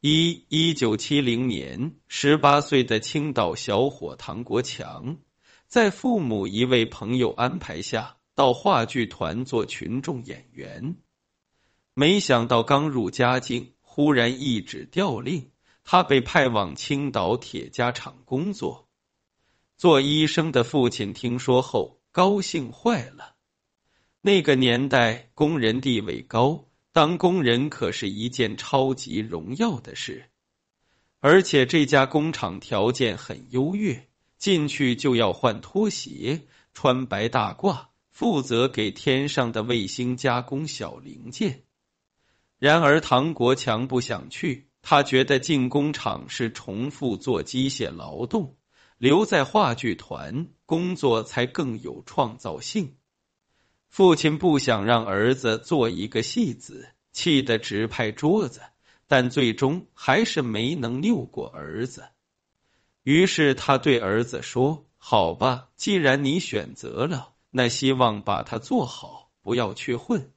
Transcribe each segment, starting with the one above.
一一九七零年，十八岁的青岛小伙唐国强，在父母一位朋友安排下，到话剧团做群众演员。没想到刚入佳境，忽然一纸调令，他被派往青岛铁家厂工作。做医生的父亲听说后，高兴坏了。那个年代，工人地位高，当工人可是一件超级荣耀的事。而且这家工厂条件很优越，进去就要换拖鞋、穿白大褂，负责给天上的卫星加工小零件。然而唐国强不想去，他觉得进工厂是重复做机械劳动，留在话剧团工作才更有创造性。父亲不想让儿子做一个戏子，气得直拍桌子，但最终还是没能拗过儿子。于是他对儿子说：“好吧，既然你选择了，那希望把它做好，不要去混。”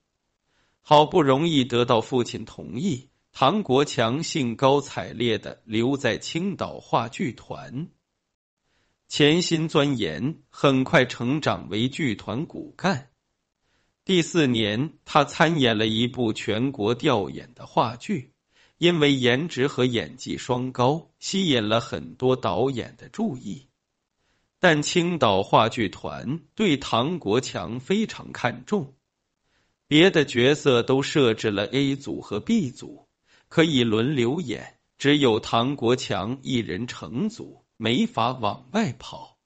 好不容易得到父亲同意，唐国强兴高采烈的留在青岛话剧团，潜心钻研，很快成长为剧团骨干。第四年，他参演了一部全国调演的话剧，因为颜值和演技双高，吸引了很多导演的注意。但青岛话剧团对唐国强非常看重，别的角色都设置了 A 组和 B 组，可以轮流演，只有唐国强一人成组，没法往外跑。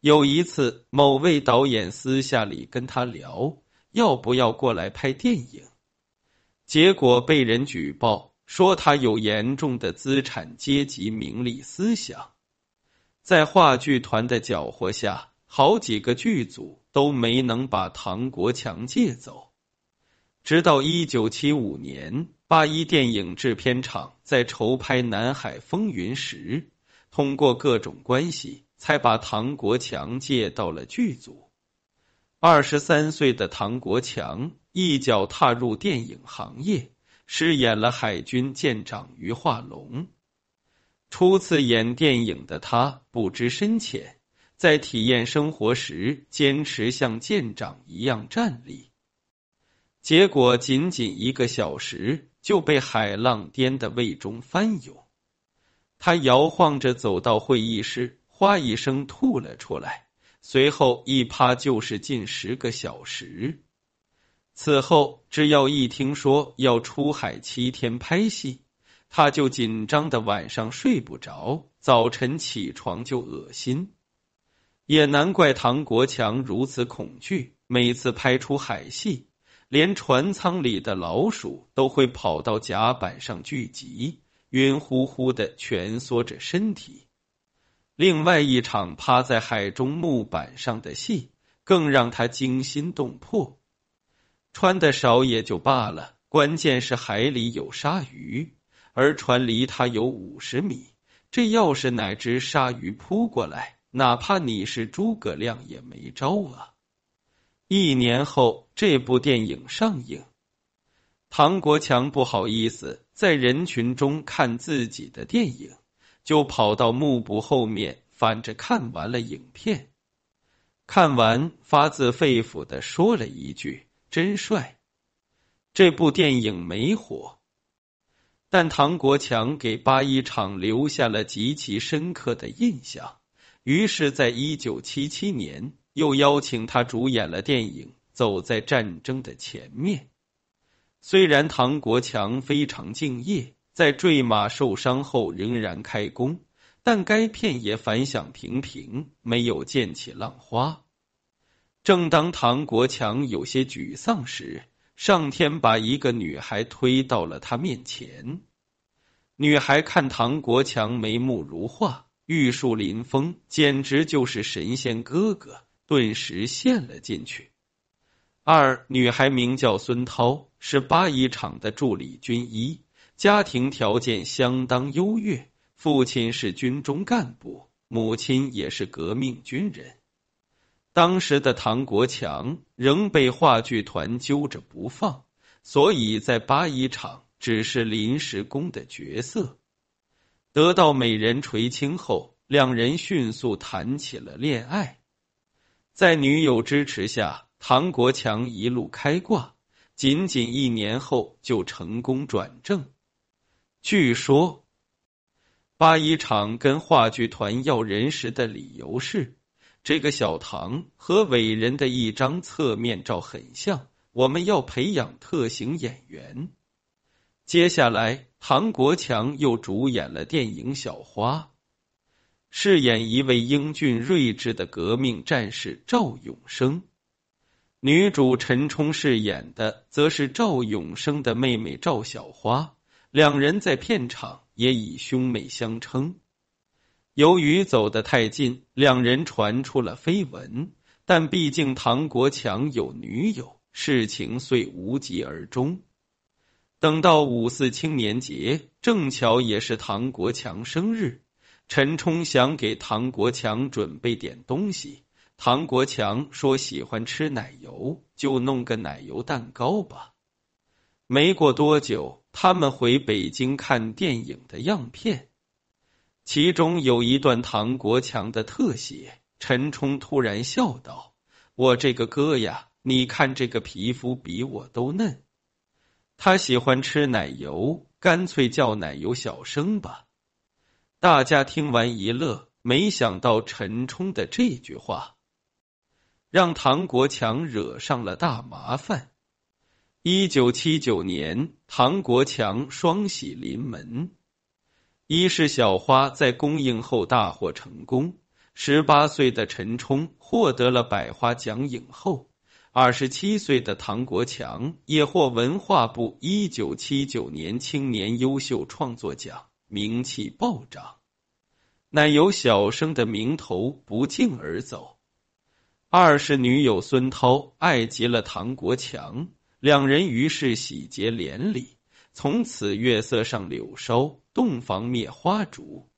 有一次，某位导演私下里跟他聊。要不要过来拍电影？结果被人举报说他有严重的资产阶级名利思想，在话剧团的搅和下，好几个剧组都没能把唐国强借走。直到一九七五年，八一电影制片厂在筹拍《南海风云》时，通过各种关系，才把唐国强借到了剧组。二十三岁的唐国强一脚踏入电影行业，饰演了海军舰长于化龙。初次演电影的他不知深浅，在体验生活时坚持像舰长一样站立，结果仅仅一个小时就被海浪颠得胃中翻涌。他摇晃着走到会议室，哗一声吐了出来。随后一趴就是近十个小时。此后，只要一听说要出海七天拍戏，他就紧张的晚上睡不着，早晨起床就恶心。也难怪唐国强如此恐惧，每次拍出海戏，连船舱里的老鼠都会跑到甲板上聚集，晕乎乎的蜷缩着身体。另外一场趴在海中木板上的戏，更让他惊心动魄。穿的少也就罢了，关键是海里有鲨鱼，而船离他有五十米。这要是哪只鲨鱼扑过来，哪怕你是诸葛亮也没招啊！一年后，这部电影上映，唐国强不好意思在人群中看自己的电影。就跑到幕布后面反着看完了影片，看完发自肺腑的说了一句：“真帅。”这部电影没火，但唐国强给八一厂留下了极其深刻的印象。于是，在一九七七年，又邀请他主演了电影《走在战争的前面》。虽然唐国强非常敬业。在坠马受伤后仍然开工，但该片也反响平平，没有溅起浪花。正当唐国强有些沮丧时，上天把一个女孩推到了他面前。女孩看唐国强眉目如画，玉树临风，简直就是神仙哥哥，顿时陷了进去。二女孩名叫孙涛，是八一厂的助理军医。家庭条件相当优越，父亲是军中干部，母亲也是革命军人。当时的唐国强仍被话剧团揪着不放，所以在八一厂只是临时工的角色。得到美人垂青后，两人迅速谈起了恋爱。在女友支持下，唐国强一路开挂，仅仅一年后就成功转正。据说，八一厂跟话剧团要人时的理由是，这个小唐和伟人的一张侧面照很像，我们要培养特型演员。接下来，唐国强又主演了电影《小花》。饰演一位英俊睿智的革命战士赵永生，女主陈冲饰演的则是赵永生的妹妹赵小花，两人在片场也以兄妹相称。由于走得太近，两人传出了绯闻，但毕竟唐国强有女友，事情遂无疾而终。等到五四青年节，正巧也是唐国强生日。陈冲想给唐国强准备点东西，唐国强说喜欢吃奶油，就弄个奶油蛋糕吧。没过多久，他们回北京看电影的样片，其中有一段唐国强的特写。陈冲突然笑道：“我这个哥呀，你看这个皮肤比我都嫩。他喜欢吃奶油，干脆叫奶油小生吧。”大家听完一乐，没想到陈冲的这句话让唐国强惹上了大麻烦。一九七九年，唐国强双喜临门：一是小花在公映后大获成功，十八岁的陈冲获得了百花奖影后；二十七岁的唐国强也获文化部一九七九年青年优秀创作奖。名气暴涨，乃由小生的名头不胫而走。二是女友孙涛爱极了唐国强，两人于是喜结连理，从此月色上柳梢，洞房灭花烛。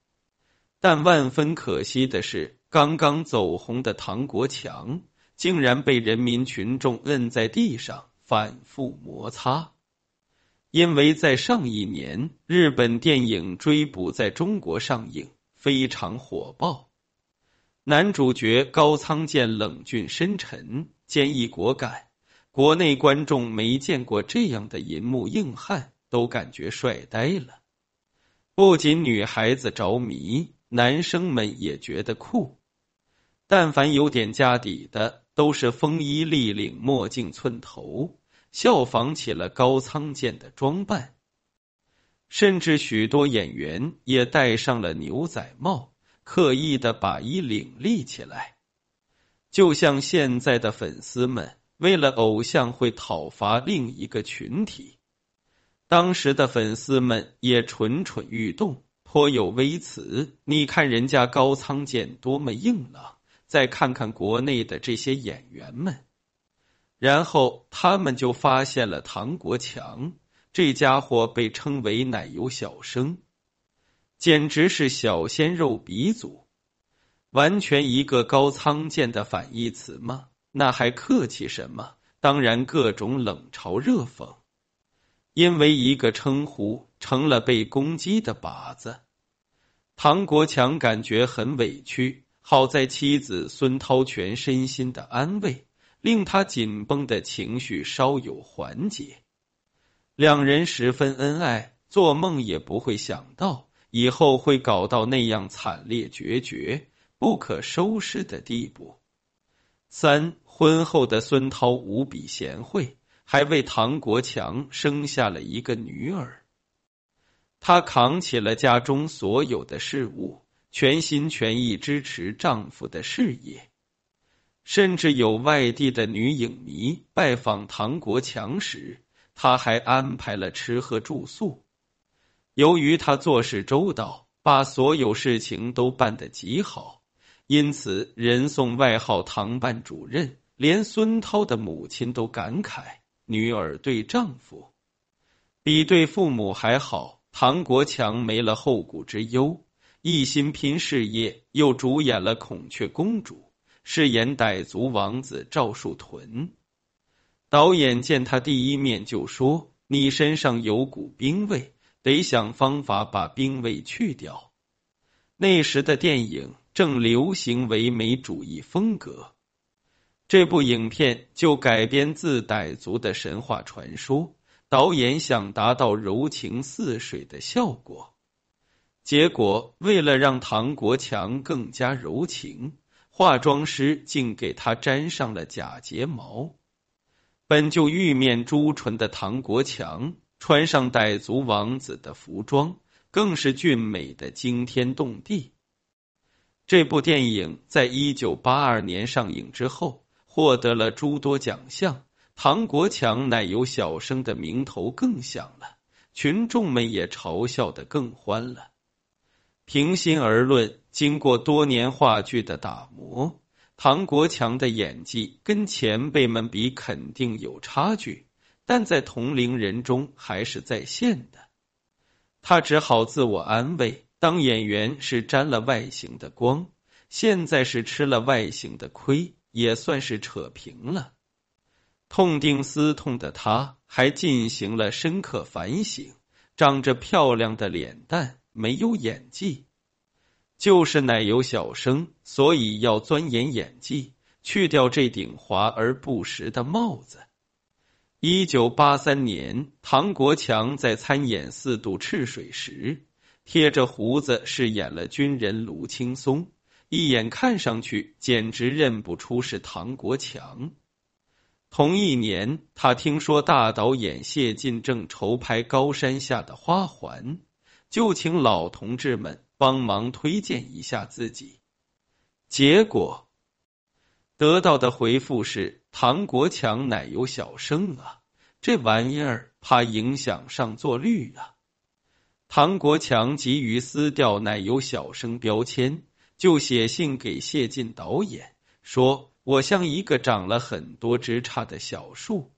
但万分可惜的是，刚刚走红的唐国强竟然被人民群众摁在地上反复摩擦。因为在上一年，日本电影《追捕》在中国上映，非常火爆。男主角高仓健冷峻深沉、坚毅果敢，国内观众没见过这样的银幕硬汉，都感觉帅呆了。不仅女孩子着迷，男生们也觉得酷。但凡有点家底的，都是风衣立领、墨镜寸头。效仿起了高仓健的装扮，甚至许多演员也戴上了牛仔帽，刻意的把衣领立起来，就像现在的粉丝们为了偶像会讨伐另一个群体。当时的粉丝们也蠢蠢欲动，颇有微词。你看人家高仓健多么硬朗，再看看国内的这些演员们。然后他们就发现了唐国强这家伙，被称为“奶油小生”，简直是小鲜肉鼻祖，完全一个高仓健的反义词吗？那还客气什么？当然，各种冷嘲热讽，因为一个称呼成了被攻击的靶子。唐国强感觉很委屈，好在妻子孙涛全身心的安慰。令他紧绷的情绪稍有缓解，两人十分恩爱，做梦也不会想到以后会搞到那样惨烈决绝、不可收拾的地步。三婚后的孙涛无比贤惠，还为唐国强生下了一个女儿。她扛起了家中所有的事务，全心全意支持丈夫的事业。甚至有外地的女影迷拜访唐国强时，她还安排了吃喝住宿。由于她做事周到，把所有事情都办得极好，因此人送外号“唐办主任”。连孙涛的母亲都感慨：“女儿对丈夫比对父母还好。”唐国强没了后顾之忧，一心拼事业，又主演了《孔雀公主》。饰演傣族王子赵树屯，导演见他第一面就说：“你身上有股兵味，得想方法把兵味去掉。那时的电影正流行唯美主义风格，这部影片就改编自傣族的神话传说。导演想达到柔情似水的效果，结果为了让唐国强更加柔情，化妆师竟给他粘上了假睫毛。本就玉面朱唇的唐国强穿上傣族王子的服装，更是俊美的惊天动地。这部电影在一九八二年上映之后，获得了诸多奖项。唐国强乃有小生的名头更响了，群众们也嘲笑的更欢了。平心而论，经过多年话剧的打磨，唐国强的演技跟前辈们比肯定有差距，但在同龄人中还是在线的。他只好自我安慰：当演员是沾了外形的光，现在是吃了外形的亏，也算是扯平了。痛定思痛的他，还进行了深刻反省。长着漂亮的脸蛋，没有演技，就是奶油小生，所以要钻研演技，去掉这顶华而不实的帽子。一九八三年，唐国强在参演《四渡赤水》时，贴着胡子饰演了军人卢青松，一眼看上去简直认不出是唐国强。同一年，他听说大导演谢晋正筹拍《高山下的花环》，就请老同志们帮忙推荐一下自己。结果得到的回复是：“唐国强乃有小生啊，这玩意儿怕影响上座率啊。”唐国强急于撕掉“奶油小生”标签，就写信给谢晋导演说。我像一个长了很多枝杈的小树，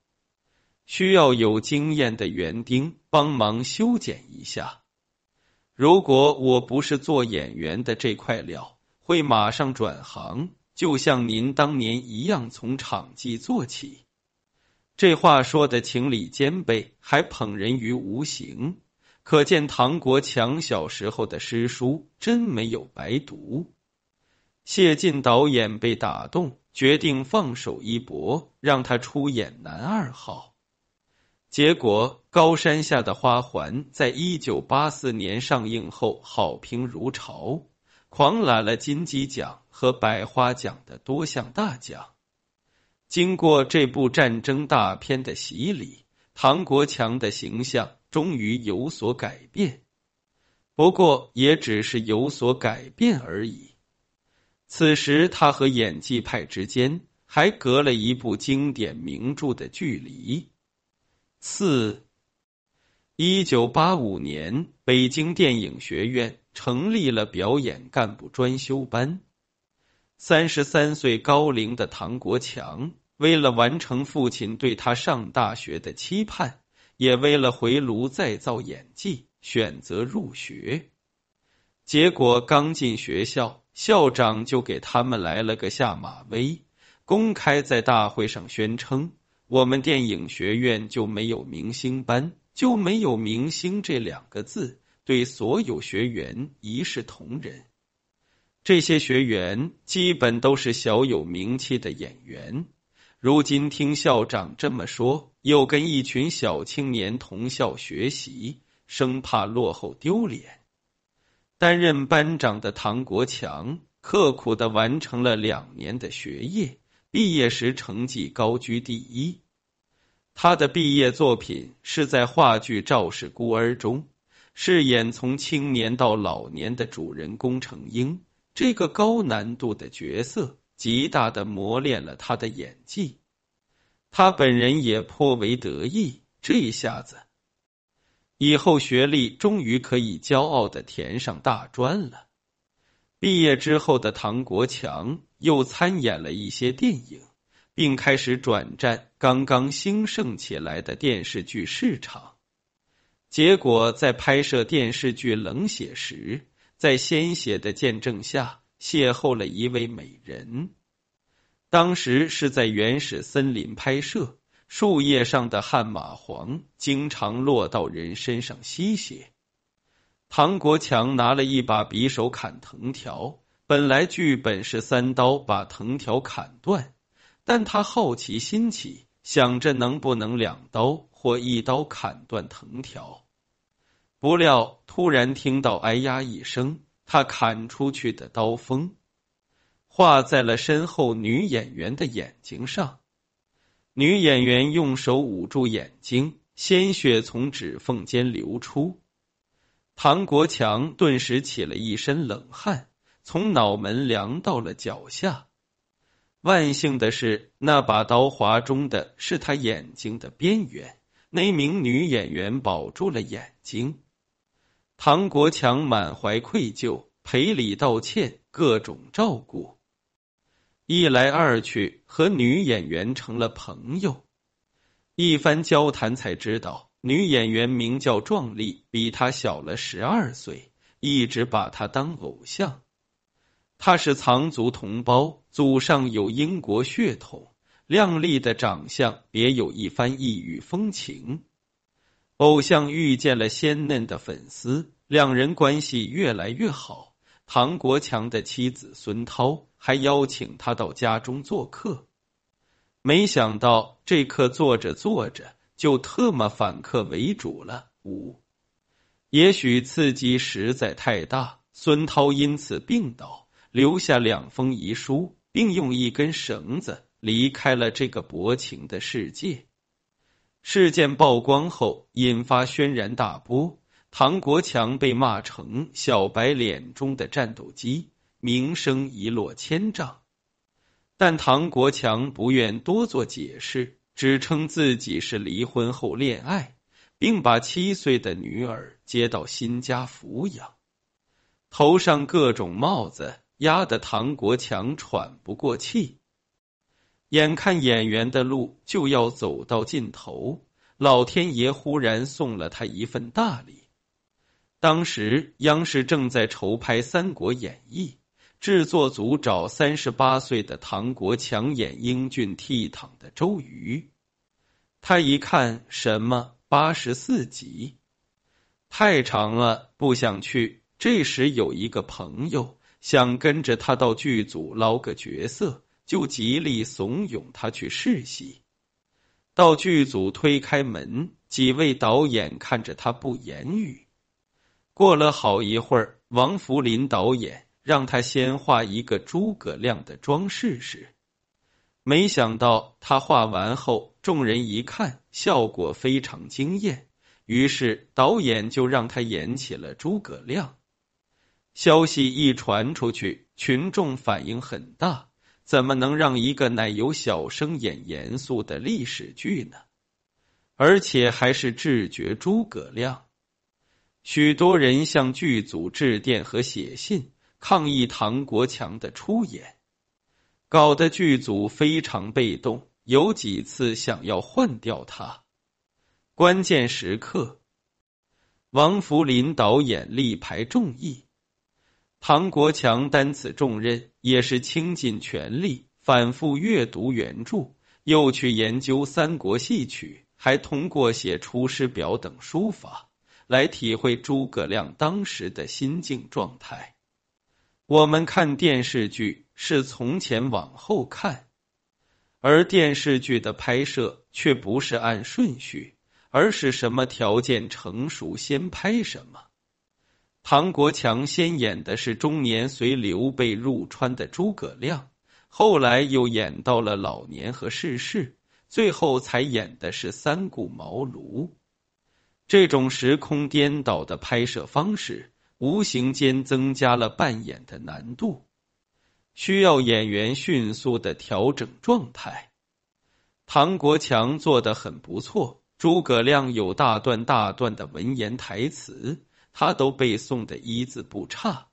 需要有经验的园丁帮忙修剪一下。如果我不是做演员的这块料，会马上转行，就像您当年一样从场记做起。这话说的情理兼备，还捧人于无形，可见唐国强小时候的诗书真没有白读。谢晋导演被打动。决定放手一搏，让他出演男二号。结果，《高山下的花环》在一九八四年上映后，好评如潮，狂揽了金鸡奖和百花奖的多项大奖。经过这部战争大片的洗礼，唐国强的形象终于有所改变。不过，也只是有所改变而已。此时，他和演技派之间还隔了一部经典名著的距离。四，一九八五年，北京电影学院成立了表演干部专修班。三十三岁高龄的唐国强，为了完成父亲对他上大学的期盼，也为了回炉再造演技，选择入学。结果刚进学校。校长就给他们来了个下马威，公开在大会上宣称：“我们电影学院就没有明星班，就没有明星这两个字，对所有学员一视同仁。这些学员基本都是小有名气的演员。如今听校长这么说，又跟一群小青年同校学习，生怕落后丢脸。”担任班长的唐国强刻苦的完成了两年的学业，毕业时成绩高居第一。他的毕业作品是在话剧《赵氏孤儿》中饰演从青年到老年的主人公程英，这个高难度的角色极大的磨练了他的演技。他本人也颇为得意，这一下子。以后学历终于可以骄傲的填上大专了。毕业之后的唐国强又参演了一些电影，并开始转战刚刚兴盛起来的电视剧市场。结果在拍摄电视剧《冷血》时，在鲜血的见证下邂逅了一位美人。当时是在原始森林拍摄，树叶上的汗蚂蟥经常落到人身上吸血。唐国强拿了一把匕首砍藤条，本来剧本是三刀把藤条砍断，但他好奇心起，想着能不能两刀或一刀砍断藤条。不料突然听到“哎呀”一声，他砍出去的刀锋划在了身后女演员的眼睛上。女演员用手捂住眼睛，鲜血从指缝间流出。唐国强顿时起了一身冷汗，从脑门凉到了脚下。万幸的是，那把刀划中的是他眼睛的边缘。那名女演员保住了眼睛。唐国强满怀愧疚，赔礼道歉，各种照顾。一来二去，和女演员成了朋友。一番交谈，才知道女演员名叫壮丽，比他小了十二岁，一直把他当偶像。他是藏族同胞，祖上有英国血统，靓丽的长相别有一番异域风情。偶像遇见了鲜嫩的粉丝，两人关系越来越好。唐国强的妻子孙涛还邀请他到家中做客，没想到这客做着做着就特么反客为主了。五，也许刺激实在太大，孙涛因此病倒，留下两封遗书，并用一根绳子离开了这个薄情的世界。事件曝光后，引发轩然大波。唐国强被骂成“小白脸中的战斗机”，名声一落千丈。但唐国强不愿多做解释，只称自己是离婚后恋爱，并把七岁的女儿接到新家抚养。头上各种帽子压得唐国强喘不过气。眼看演员的路就要走到尽头，老天爷忽然送了他一份大礼。当时央视正在筹拍《三国演义》，制作组找三十八岁的唐国强演英俊倜傥的周瑜。他一看，什么八十四集，太长了，不想去。这时有一个朋友想跟着他到剧组捞个角色，就极力怂恿他去试戏。到剧组推开门，几位导演看着他不言语。过了好一会儿，王福林导演让他先画一个诸葛亮的妆试试。没想到他画完后，众人一看，效果非常惊艳，于是导演就让他演起了诸葛亮。消息一传出去，群众反应很大：怎么能让一个奶油小生演严肃的历史剧呢？而且还是智绝诸葛亮。许多人向剧组致电和写信抗议唐国强的出演，搞得剧组非常被动，有几次想要换掉他。关键时刻，王福林导演力排众议，唐国强担此重任也是倾尽全力，反复阅读原著，又去研究三国戏曲，还通过写《出师表》等书法。来体会诸葛亮当时的心境状态。我们看电视剧是从前往后看，而电视剧的拍摄却不是按顺序，而是什么条件成熟先拍什么。唐国强先演的是中年随刘备入川的诸葛亮，后来又演到了老年和逝世，最后才演的是三顾茅庐。这种时空颠倒的拍摄方式，无形间增加了扮演的难度，需要演员迅速的调整状态。唐国强做的很不错，诸葛亮有大段大段的文言台词，他都背诵的一字不差。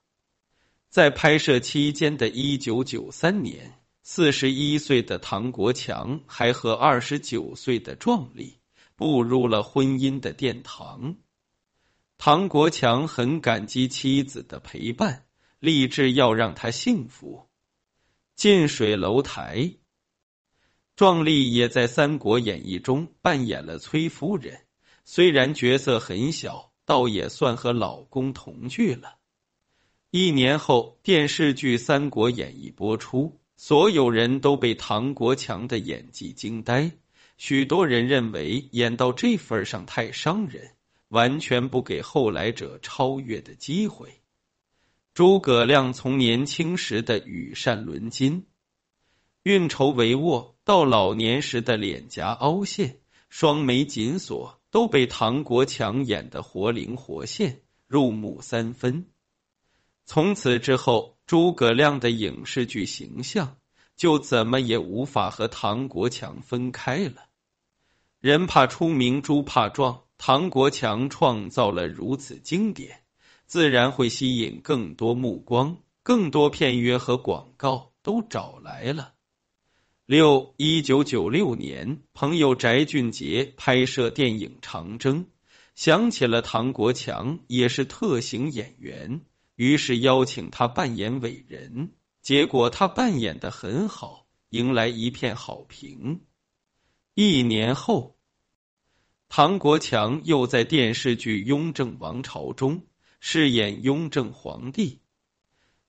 在拍摄期间的一九九三年，四十一岁的唐国强还和二十九岁的壮丽。步入了婚姻的殿堂，唐国强很感激妻子的陪伴，立志要让她幸福。近水楼台，壮丽也在《三国演义》中扮演了崔夫人，虽然角色很小，倒也算和老公同居了。一年后，电视剧《三国演义》播出，所有人都被唐国强的演技惊呆。许多人认为演到这份上太伤人，完全不给后来者超越的机会。诸葛亮从年轻时的羽扇纶巾、运筹帷幄，到老年时的脸颊凹陷、双眉紧锁，都被唐国强演得活灵活现，入木三分。从此之后，诸葛亮的影视剧形象就怎么也无法和唐国强分开了。人怕出名，猪怕壮。唐国强创造了如此经典，自然会吸引更多目光，更多片约和广告都找来了。六一九九六年，朋友翟俊杰拍摄电影《长征》，想起了唐国强也是特型演员。于是邀请他扮演伟人，结果他扮演的很好，迎来一片好评。一年后，唐国强又在电视剧《雍正王朝》中饰演雍正皇帝。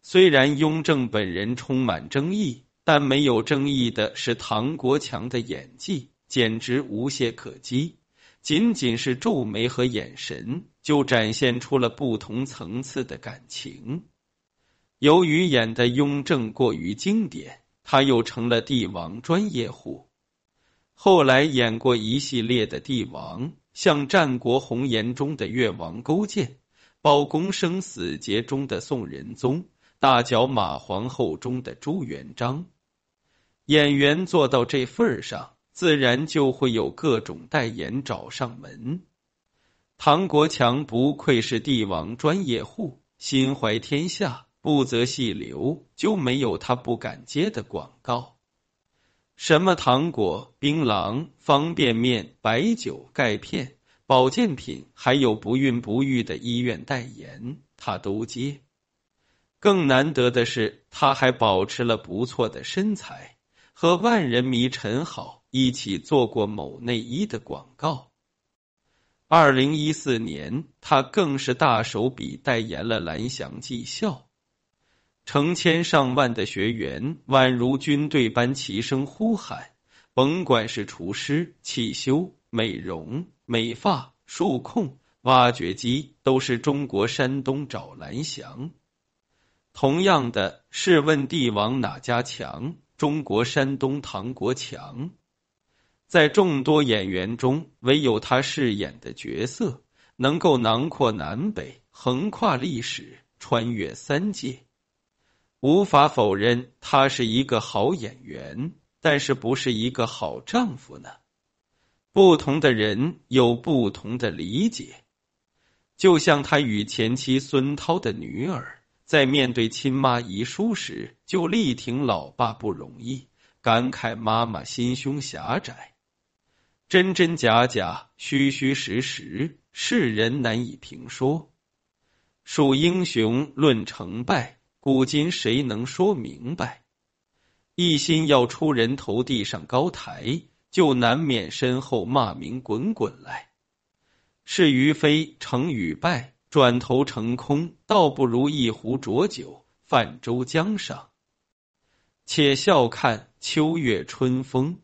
虽然雍正本人充满争议，但没有争议的是唐国强的演技简直无懈可击。仅仅是皱眉和眼神，就展现出了不同层次的感情。由于演的雍正过于经典，他又成了帝王专业户。后来演过一系列的帝王，像《战国红颜》中的越王勾践，《包公生死劫》中的宋仁宗，《大脚马皇后》中的朱元璋。演员做到这份上。自然就会有各种代言找上门。唐国强不愧是帝王专业户，心怀天下，不择细流，就没有他不敢接的广告。什么糖果、槟榔、方便面、白酒、钙片、保健品，还有不孕不育的医院代言，他都接。更难得的是，他还保持了不错的身材，和万人迷陈好。一起做过某内衣的广告。二零一四年，他更是大手笔代言了蓝翔技校，成千上万的学员宛如军队般齐声呼喊，甭管是厨师、汽修、美容、美发、数控、挖掘机，都是中国山东找蓝翔。同样的，试问帝王哪家强？中国山东唐国强。在众多演员中，唯有他饰演的角色能够囊括南北，横跨历史，穿越三界。无法否认，他是一个好演员，但是不是一个好丈夫呢？不同的人有不同的理解。就像他与前妻孙涛的女儿，在面对亲妈遗书时，就力挺老爸不容易，感慨妈妈心胸狭窄。真真假假，虚虚实实，世人难以评说。数英雄论成败，古今谁能说明白？一心要出人头地上高台，就难免身后骂名滚滚来。是与非，成与败，转头成空，倒不如一壶浊酒泛舟江上。且笑看秋月春风。